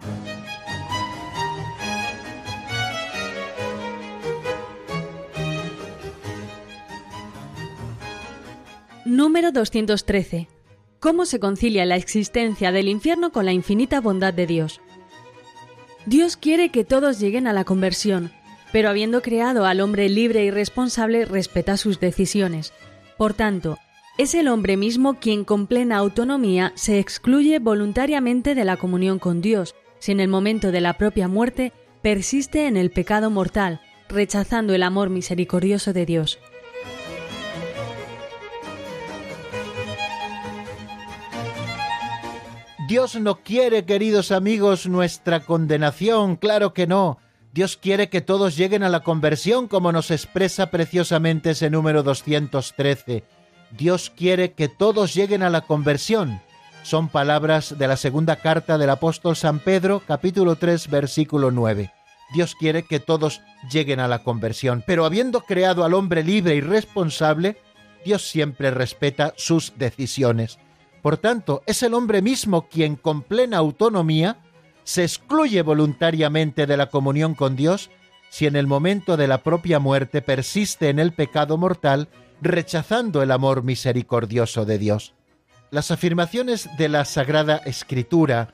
Número 213. ¿Cómo se concilia la existencia del infierno con la infinita bondad de Dios? Dios quiere que todos lleguen a la conversión, pero habiendo creado al hombre libre y responsable, respeta sus decisiones. Por tanto, es el hombre mismo quien con plena autonomía se excluye voluntariamente de la comunión con Dios, si en el momento de la propia muerte persiste en el pecado mortal, rechazando el amor misericordioso de Dios. Dios no quiere, queridos amigos, nuestra condenación, claro que no. Dios quiere que todos lleguen a la conversión, como nos expresa preciosamente ese número 213. Dios quiere que todos lleguen a la conversión. Son palabras de la segunda carta del apóstol San Pedro, capítulo 3, versículo 9. Dios quiere que todos lleguen a la conversión, pero habiendo creado al hombre libre y responsable, Dios siempre respeta sus decisiones. Por tanto, es el hombre mismo quien con plena autonomía se excluye voluntariamente de la comunión con Dios si en el momento de la propia muerte persiste en el pecado mortal, rechazando el amor misericordioso de Dios. Las afirmaciones de la Sagrada Escritura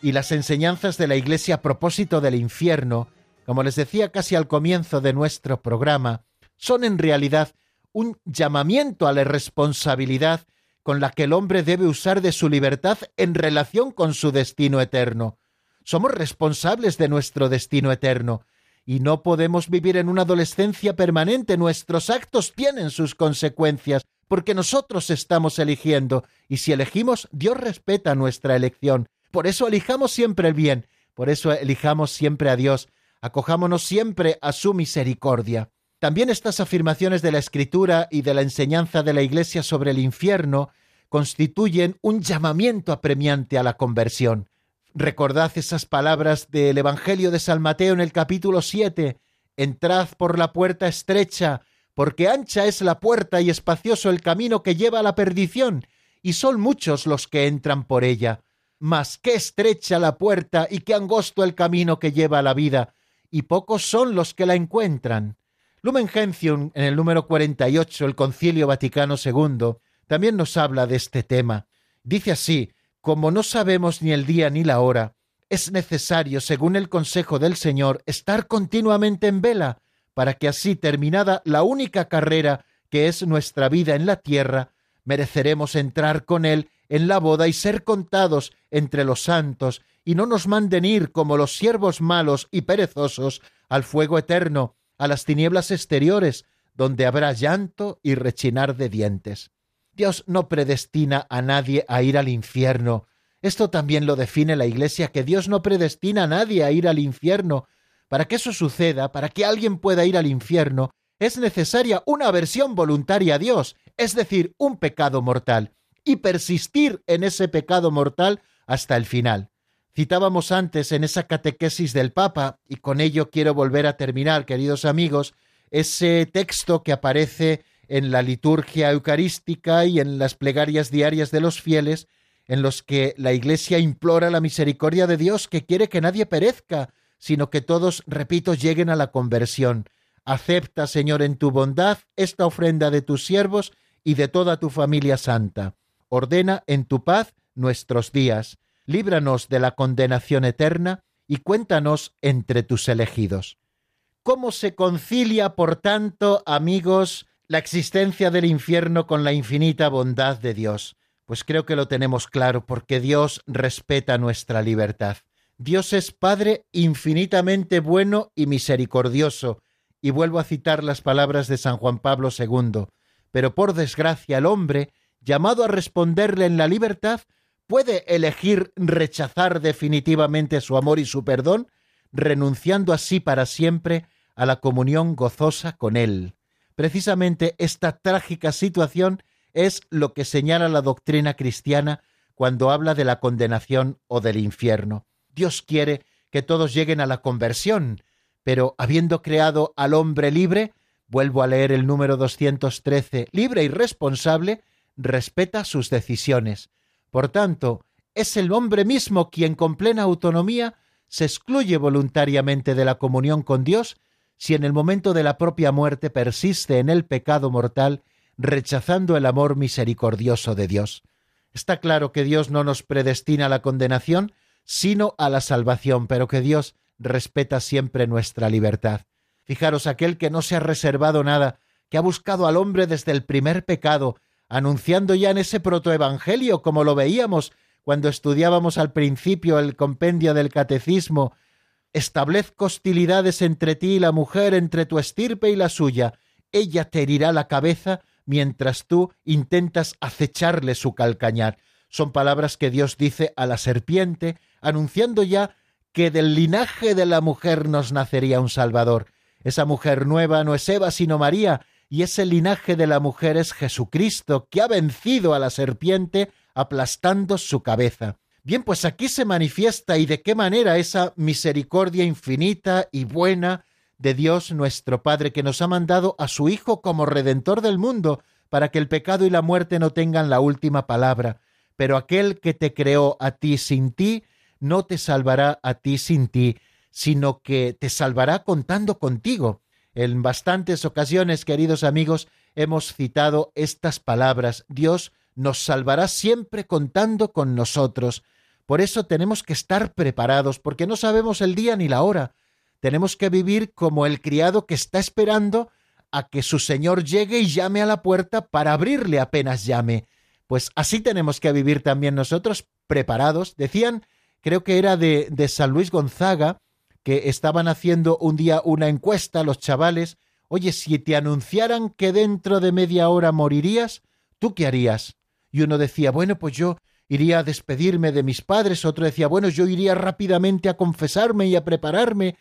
y las enseñanzas de la Iglesia a propósito del infierno, como les decía casi al comienzo de nuestro programa, son en realidad un llamamiento a la responsabilidad con la que el hombre debe usar de su libertad en relación con su destino eterno. Somos responsables de nuestro destino eterno, y no podemos vivir en una adolescencia permanente. Nuestros actos tienen sus consecuencias, porque nosotros estamos eligiendo, y si elegimos, Dios respeta nuestra elección. Por eso elijamos siempre el bien, por eso elijamos siempre a Dios, acojámonos siempre a su misericordia. También estas afirmaciones de la Escritura y de la enseñanza de la Iglesia sobre el infierno constituyen un llamamiento apremiante a la conversión. Recordad esas palabras del Evangelio de San Mateo en el capítulo 7. Entrad por la puerta estrecha, porque ancha es la puerta y espacioso el camino que lleva a la perdición, y son muchos los que entran por ella. Mas qué estrecha la puerta y qué angosto el camino que lleva a la vida, y pocos son los que la encuentran. Lumen Gentium, en el número 48, el Concilio Vaticano II, también nos habla de este tema. Dice así, como no sabemos ni el día ni la hora, es necesario, según el consejo del Señor, estar continuamente en vela, para que así terminada la única carrera que es nuestra vida en la tierra, mereceremos entrar con Él en la boda y ser contados entre los santos, y no nos manden ir como los siervos malos y perezosos al fuego eterno, a las tinieblas exteriores, donde habrá llanto y rechinar de dientes. Dios no predestina a nadie a ir al infierno. Esto también lo define la Iglesia, que Dios no predestina a nadie a ir al infierno. Para que eso suceda, para que alguien pueda ir al infierno, es necesaria una aversión voluntaria a Dios, es decir, un pecado mortal, y persistir en ese pecado mortal hasta el final. Citábamos antes en esa catequesis del Papa, y con ello quiero volver a terminar, queridos amigos, ese texto que aparece en la liturgia eucarística y en las plegarias diarias de los fieles, en los que la Iglesia implora la misericordia de Dios que quiere que nadie perezca, sino que todos, repito, lleguen a la conversión. Acepta, Señor, en tu bondad esta ofrenda de tus siervos y de toda tu familia santa. Ordena en tu paz nuestros días líbranos de la condenación eterna y cuéntanos entre tus elegidos. ¿Cómo se concilia, por tanto, amigos, la existencia del infierno con la infinita bondad de Dios? Pues creo que lo tenemos claro, porque Dios respeta nuestra libertad. Dios es Padre infinitamente bueno y misericordioso, y vuelvo a citar las palabras de San Juan Pablo II, pero por desgracia el hombre, llamado a responderle en la libertad, puede elegir rechazar definitivamente su amor y su perdón, renunciando así para siempre a la comunión gozosa con Él. Precisamente esta trágica situación es lo que señala la doctrina cristiana cuando habla de la condenación o del infierno. Dios quiere que todos lleguen a la conversión, pero habiendo creado al hombre libre, vuelvo a leer el número 213, libre y responsable, respeta sus decisiones. Por tanto, es el hombre mismo quien con plena autonomía se excluye voluntariamente de la comunión con Dios si en el momento de la propia muerte persiste en el pecado mortal, rechazando el amor misericordioso de Dios. Está claro que Dios no nos predestina a la condenación, sino a la salvación, pero que Dios respeta siempre nuestra libertad. Fijaros, aquel que no se ha reservado nada, que ha buscado al hombre desde el primer pecado, anunciando ya en ese protoevangelio, como lo veíamos cuando estudiábamos al principio el compendio del catecismo, establezco hostilidades entre ti y la mujer, entre tu estirpe y la suya. Ella te herirá la cabeza mientras tú intentas acecharle su calcañar. Son palabras que Dios dice a la serpiente, anunciando ya que del linaje de la mujer nos nacería un Salvador. Esa mujer nueva no es Eva, sino María, y ese linaje de la mujer es Jesucristo, que ha vencido a la serpiente aplastando su cabeza. Bien, pues aquí se manifiesta y de qué manera esa misericordia infinita y buena de Dios nuestro Padre, que nos ha mandado a su Hijo como Redentor del mundo, para que el pecado y la muerte no tengan la última palabra. Pero aquel que te creó a ti sin ti, no te salvará a ti sin ti, sino que te salvará contando contigo. En bastantes ocasiones, queridos amigos, hemos citado estas palabras. Dios nos salvará siempre contando con nosotros. Por eso tenemos que estar preparados, porque no sabemos el día ni la hora. Tenemos que vivir como el criado que está esperando a que su señor llegue y llame a la puerta para abrirle apenas llame. Pues así tenemos que vivir también nosotros, preparados. Decían, creo que era de, San Luis Gonzaga, que estaban haciendo un día una encuesta a los chavales, oye, si te anunciaran que dentro de media hora morirías, ¿tú qué harías? Y uno decía, bueno, pues yo iría a despedirme de mis padres, otro decía, bueno, yo iría rápidamente a confesarme y a prepararme.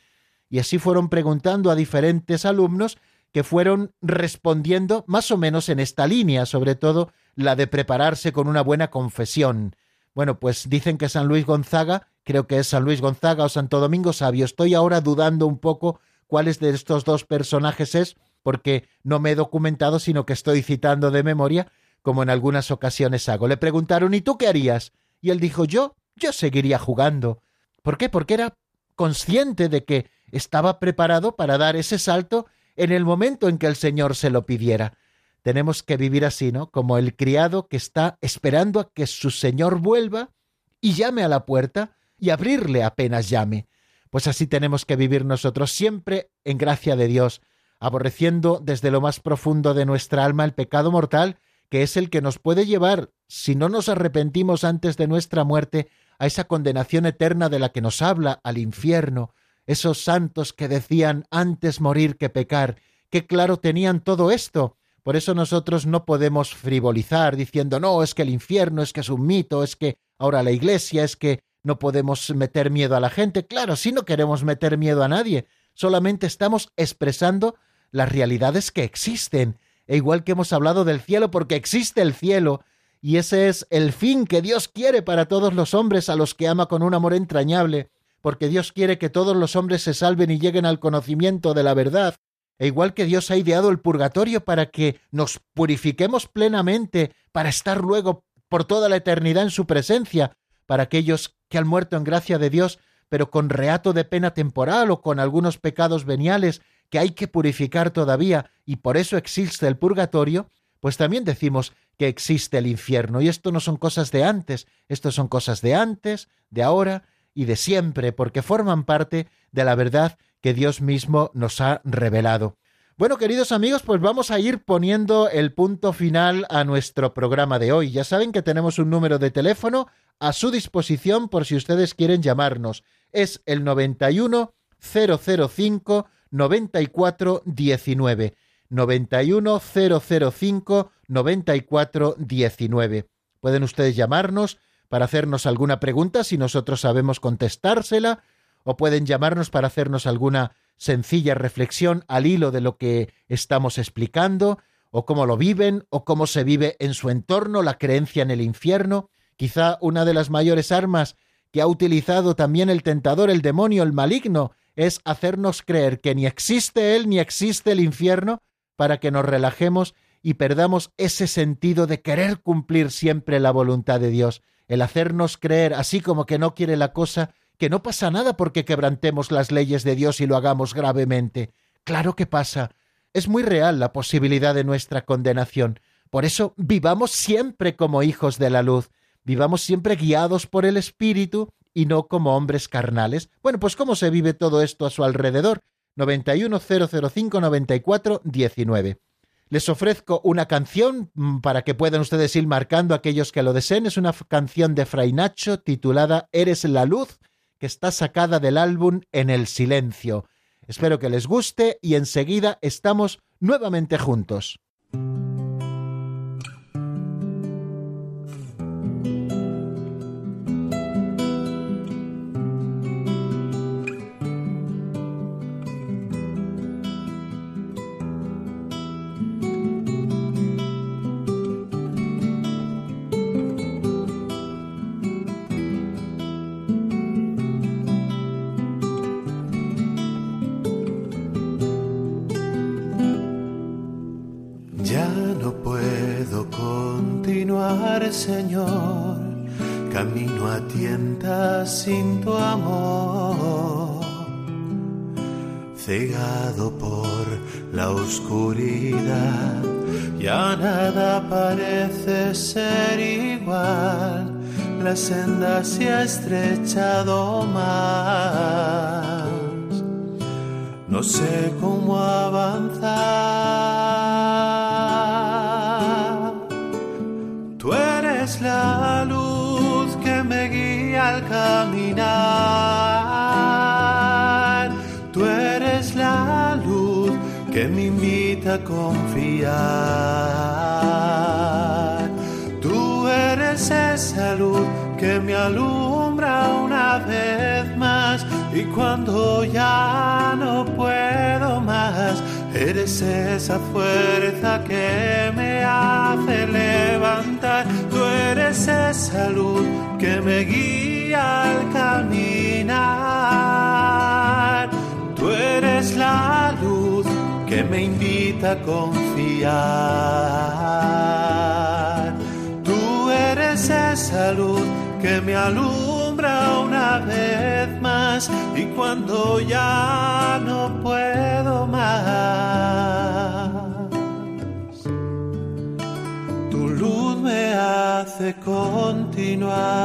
Y así fueron preguntando a diferentes alumnos que fueron respondiendo más o menos en esta línea, sobre todo la de prepararse con una buena confesión. Bueno, pues dicen que San Luis Gonzaga, creo que es San Luis Gonzaga o Santo Domingo Sabio. Estoy ahora dudando un poco cuáles de estos dos personajes es, porque no me he documentado, sino que estoy citando de memoria, como en algunas ocasiones hago. Le preguntaron ¿y tú qué harías? Y él dijo yo, yo seguiría jugando. ¿Por qué? Porque era consciente de que estaba preparado para dar ese salto en el momento en que el Señor se lo pidiera. Tenemos que vivir así, ¿no? Como el criado que está esperando a que su Señor vuelva y llame a la puerta y abrirle apenas llame. Pues así tenemos que vivir nosotros siempre en gracia de Dios, aborreciendo desde lo más profundo de nuestra alma el pecado mortal que es el que nos puede llevar, si no nos arrepentimos antes de nuestra muerte, a esa condenación eterna de la que nos habla, al infierno, esos santos que decían antes morir que pecar, que claro tenían todo esto. Por eso nosotros no podemos frivolizar diciendo no, es que el infierno, es que es un mito, es que ahora la iglesia, es que no podemos meter miedo a la gente. Claro, si no queremos meter miedo a nadie, solamente estamos expresando las realidades que existen e igual que hemos hablado del cielo, porque existe el cielo, y ese es el fin que Dios quiere para todos los hombres a los que ama con un amor entrañable, porque Dios quiere que todos los hombres se salven y lleguen al conocimiento de la verdad, e igual que Dios ha ideado el purgatorio para que nos purifiquemos plenamente, para estar luego por toda la eternidad en su presencia, para aquellos que han muerto en gracia de Dios, pero con reato de pena temporal o con algunos pecados veniales que hay que purificar todavía y por eso existe el purgatorio, pues también decimos que existe el infierno. Y esto no son cosas de antes, esto son cosas de antes, de ahora y de siempre, porque forman parte de la verdad que Dios mismo nos ha revelado. Bueno, queridos amigos, pues vamos a ir poniendo el punto final a nuestro programa de hoy. Ya saben que tenemos un número de teléfono a su disposición por si ustedes quieren llamarnos. Es el 91 005 94 19 91 005 94 19. Pueden ustedes llamarnos para hacernos alguna pregunta si nosotros sabemos contestársela o pueden llamarnos para hacernos alguna sencilla reflexión al hilo de lo que estamos explicando o cómo lo viven o cómo se vive en su entorno la creencia en el infierno. Quizá una de las mayores armas que ha utilizado también el tentador, el demonio, el maligno, es hacernos creer que ni existe Él ni existe el infierno para que nos relajemos y perdamos ese sentido de querer cumplir siempre la voluntad de Dios, el hacernos creer, así como que no quiere la cosa, que no pasa nada porque quebrantemos las leyes de Dios y lo hagamos gravemente. Claro que pasa. Es muy real la posibilidad de nuestra condenación. Por eso vivamos siempre como hijos de la luz, vivamos siempre guiados por el Espíritu y no como hombres carnales. Bueno, pues ¿cómo se vive todo esto a su alrededor? 910059419. Les ofrezco una canción mm, para que puedan ustedes ir marcando aquellos que lo deseen. Es una canción de Fray Nacho titulada Eres la luz, que está sacada del álbum En el silencio. Espero que les guste y enseguida estamos nuevamente juntos. Señor, camino a tientas sin tu amor, cegado por la oscuridad, ya nada parece ser igual, la senda se ha estrechado más, no sé cómo avanzar la luz que me guía al caminar. Tú eres la luz que me invita a confiar. Tú eres esa luz que me alumbra una vez más y cuando ya no puedo más Eres esa fuerza que me hace levantar. Tú eres esa luz que me guía al caminar. Tú eres la luz que me invita a confiar. Tú eres esa luz que me alumbra una vez más y cuando ya no hace continuar.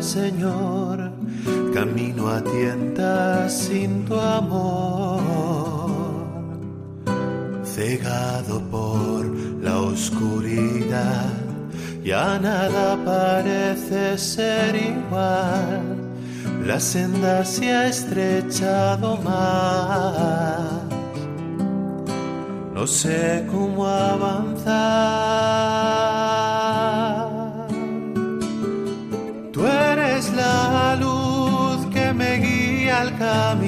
Señor, camino a tientas sin tu amor, cegado por la oscuridad, ya nada parece ser igual, la senda se ha estrechado más, no sé cómo avanzar. La luz que me guía al caminar.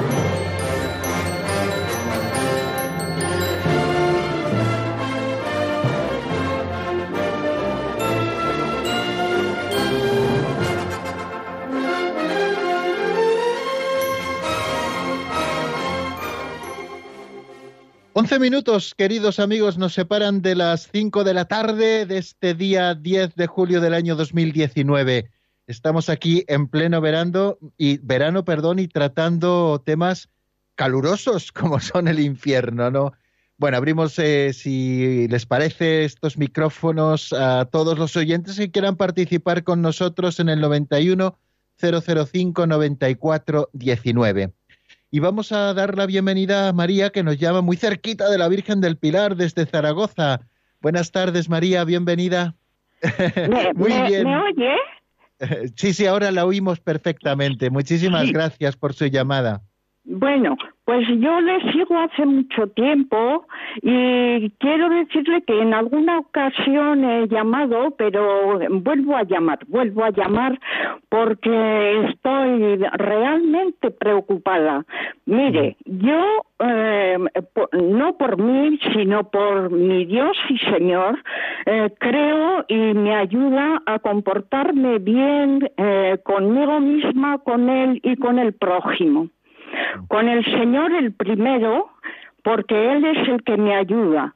Once minutos, queridos amigos, nos separan de las cinco de la tarde de este día 10 de julio del año 2019. Estamos aquí en pleno verano y verano, perdón, y tratando temas calurosos como son el infierno, ¿no? Bueno, abrimos, eh, si les parece, estos micrófonos a todos los oyentes que quieran participar con nosotros en el 91 005 94 19. Y vamos a dar la bienvenida a María, que nos llama muy cerquita de la Virgen del Pilar desde Zaragoza. Buenas tardes, María, bienvenida. ¿Me, Muy me- bien. me oye? Sí, sí, ahora la oímos perfectamente. Muchísimas Sí. gracias por su llamada. Bueno, pues yo le sigo hace mucho tiempo y quiero decirle que en alguna ocasión he llamado, pero vuelvo a llamar, vuelvo a llamar porque estoy realmente preocupada. Mire, yo eh, no por mí, sino por mi Dios y Señor, eh, creo y me ayuda a comportarme bien eh, conmigo misma, con Él y con el prójimo. Con el Señor el primero, porque Él es el que me ayuda.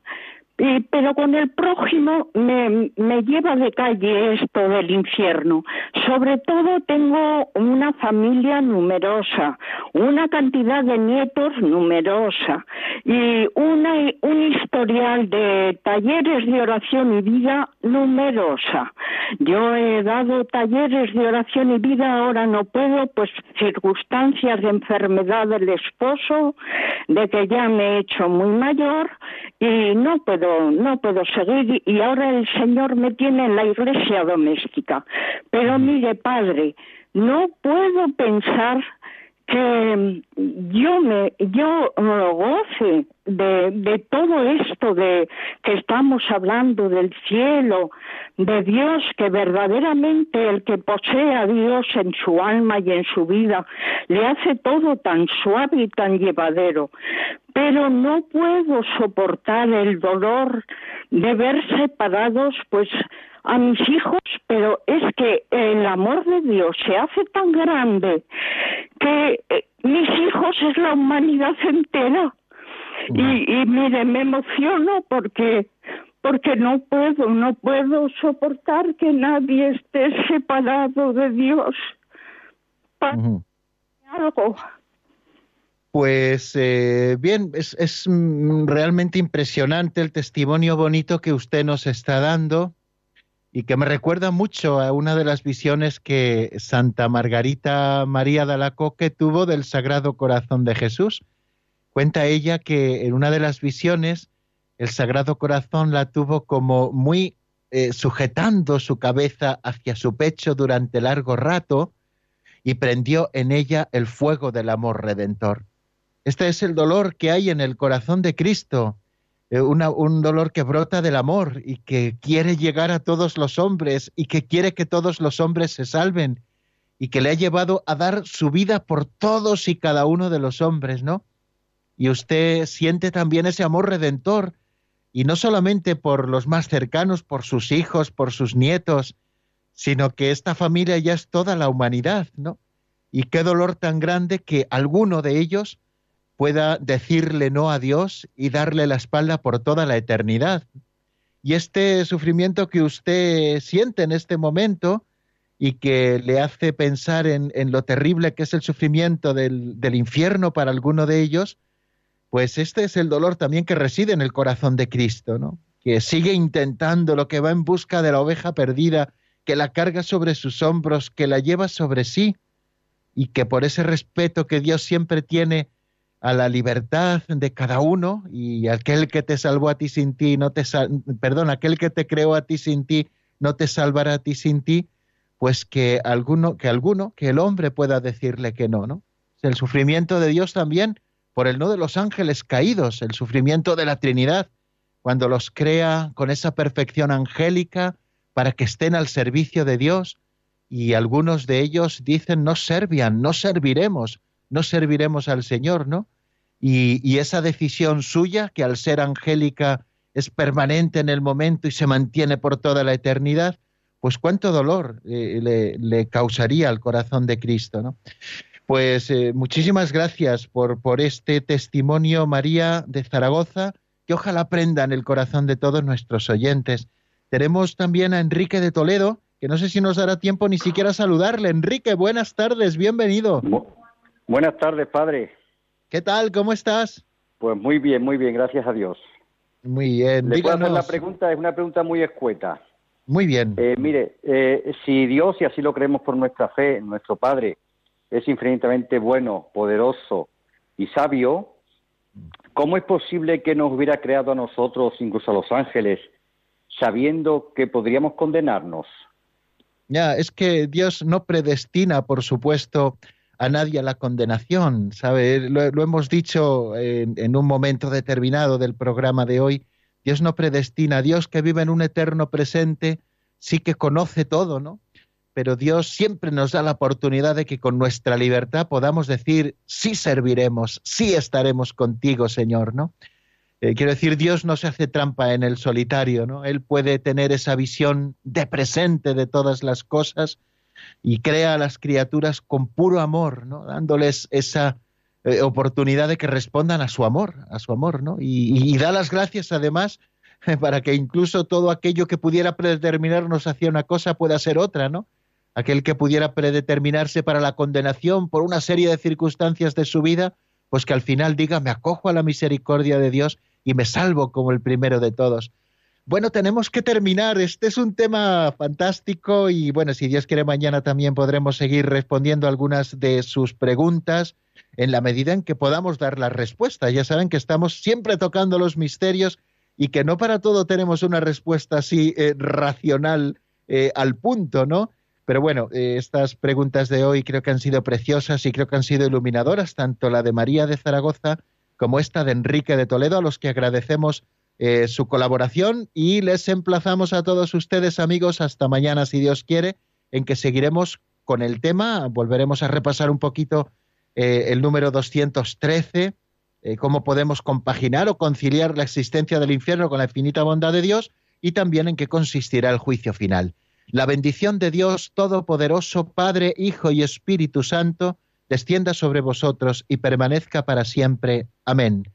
Y, pero con el prójimo me, me lleva de calle esto del infierno. Sobre todo tengo una familia numerosa, una cantidad de nietos numerosa y una, un historial de talleres de oración y vida numerosa. Yo he dado talleres de oración y vida, ahora no puedo, pues circunstancias de enfermedad del esposo, de que ya me he hecho muy mayor y no puedo, no puedo seguir y ahora el Señor me tiene en la iglesia doméstica. Pero mire, padre, no puedo pensar que yo me yo eh, goce de, de todo esto de que estamos hablando del cielo de Dios que verdaderamente el que posee a Dios en su alma y en su vida le hace todo tan suave y tan llevadero. Pero no puedo soportar el dolor de ver separados pues a mis hijos, pero es que el amor de Dios se hace tan grande que eh, mis hijos es la humanidad entera. Y, y mire, me emociono porque porque no puedo, no puedo soportar que nadie esté separado de Dios. Pa- Ujú. algo. Pues eh, bien, es, es, mm, realmente impresionante el testimonio bonito que usted nos está dando y que me recuerda mucho a una de las visiones que Santa Margarita María de Alacoque tuvo del Sagrado Corazón de Jesús. Cuenta ella que en una de las visiones el Sagrado Corazón la tuvo como muy eh, sujetando su cabeza hacia su pecho durante largo rato y prendió en ella el fuego del amor redentor. Este es el dolor que hay en el corazón de Cristo, una- un dolor que brota del amor y que quiere llegar a todos los hombres y que quiere que todos los hombres se salven y que le ha llevado a dar su vida por todos y cada uno de los hombres, ¿no? Y usted siente también ese amor redentor y no solamente por los más cercanos, por sus hijos, por sus nietos, sino que esta familia ya es toda la humanidad, ¿no? Y qué dolor tan grande que alguno de ellos pueda decirle no a Dios y darle la espalda por toda la eternidad. Y este sufrimiento que usted siente en este momento y que le hace pensar en, lo terrible que es el sufrimiento del, del infierno para alguno de ellos, pues este es el dolor también que reside en el corazón de Cristo, ¿no? Que sigue intentando lo que va en busca de la oveja perdida, que la carga sobre sus hombros, que la lleva sobre sí, y que por ese respeto que Dios siempre tiene a la libertad de cada uno y aquel que te salvó a ti sin ti no te sal- perdón, aquel que te creó a ti sin ti no te salvará a ti sin ti, pues que alguno que alguno que el hombre pueda decirle que no, ¿no? El sufrimiento de Dios también por el no de los ángeles caídos, el sufrimiento de la Trinidad cuando los crea con esa perfección angélica para que estén al servicio de Dios y algunos de ellos dicen no servian, no serviremos, no serviremos al Señor, ¿no? Y, esa decisión suya, que al ser angélica es permanente en el momento y se mantiene por toda la eternidad, pues cuánto dolor eh, le, causaría al corazón de Cristo, ¿no? Pues eh, muchísimas gracias por, por este testimonio, María de Zaragoza, que ojalá prenda en el corazón de todos nuestros oyentes. Tenemos también a Enrique de Toledo, que no sé si nos dará tiempo ni siquiera saludarle. Enrique, buenas tardes, bienvenido. Bu- Buenas tardes, padre. ¿Qué tal? ¿Cómo estás? Pues muy bien, muy bien, gracias a Dios. Muy bien, Le puedo hacer la díganos. pregunta, es una pregunta muy escueta. Muy bien. Eh, mire, eh, si Dios, y así lo creemos por nuestra fe, nuestro Padre, es infinitamente bueno, poderoso y sabio, ¿cómo es posible que nos hubiera creado a nosotros, incluso a los ángeles, sabiendo que podríamos condenarnos. Ya, es que Dios no predestina, por supuesto, a nadie la condenación, ¿sabe? Lo, hemos dicho en, en, un momento determinado del programa de hoy. Dios no predestina, Dios que vive en un eterno presente, sí que conoce todo, ¿no? Pero Dios siempre nos da la oportunidad de que con nuestra libertad podamos decir, sí serviremos, sí estaremos contigo, Señor, ¿no? Eh, quiero decir, Dios no se hace trampa en el solitario, ¿no? Él puede tener esa visión de presente de todas las cosas y crea a las criaturas con puro amor, ¿no? Dándoles esa eh, oportunidad de que respondan a su amor, a su amor, ¿no? Y, da las gracias además para que incluso todo aquello que pudiera predeterminarnos hacia una cosa pueda ser otra, ¿no? Aquel que pudiera predeterminarse para la condenación por una serie de circunstancias de su vida, pues que al final diga, me acojo a la misericordia de Dios y me salvo como el primero de todos. Bueno, tenemos que terminar. Este es un tema fantástico y bueno, si Dios quiere, mañana también podremos seguir respondiendo algunas de sus preguntas en la medida en que podamos dar la respuesta. Ya saben que estamos siempre tocando los misterios y que no para todo tenemos una respuesta así eh, racional eh, al punto, ¿no? Pero bueno, eh, estas preguntas de hoy creo que han sido preciosas y creo que han sido iluminadoras, tanto la de María de Zaragoza como esta de Enrique de Toledo, a los que agradecemos eh, su colaboración y les emplazamos a todos ustedes, amigos, hasta mañana, si Dios quiere, en que seguiremos con el tema. Volveremos a repasar un poquito eh, el número 213, eh, cómo podemos compaginar o conciliar la existencia del infierno con la infinita bondad de Dios y también en qué consistirá el juicio final. La bendición de Dios Todopoderoso, Padre, Hijo y Espíritu Santo, descienda sobre vosotros y permanezca para siempre. Amén.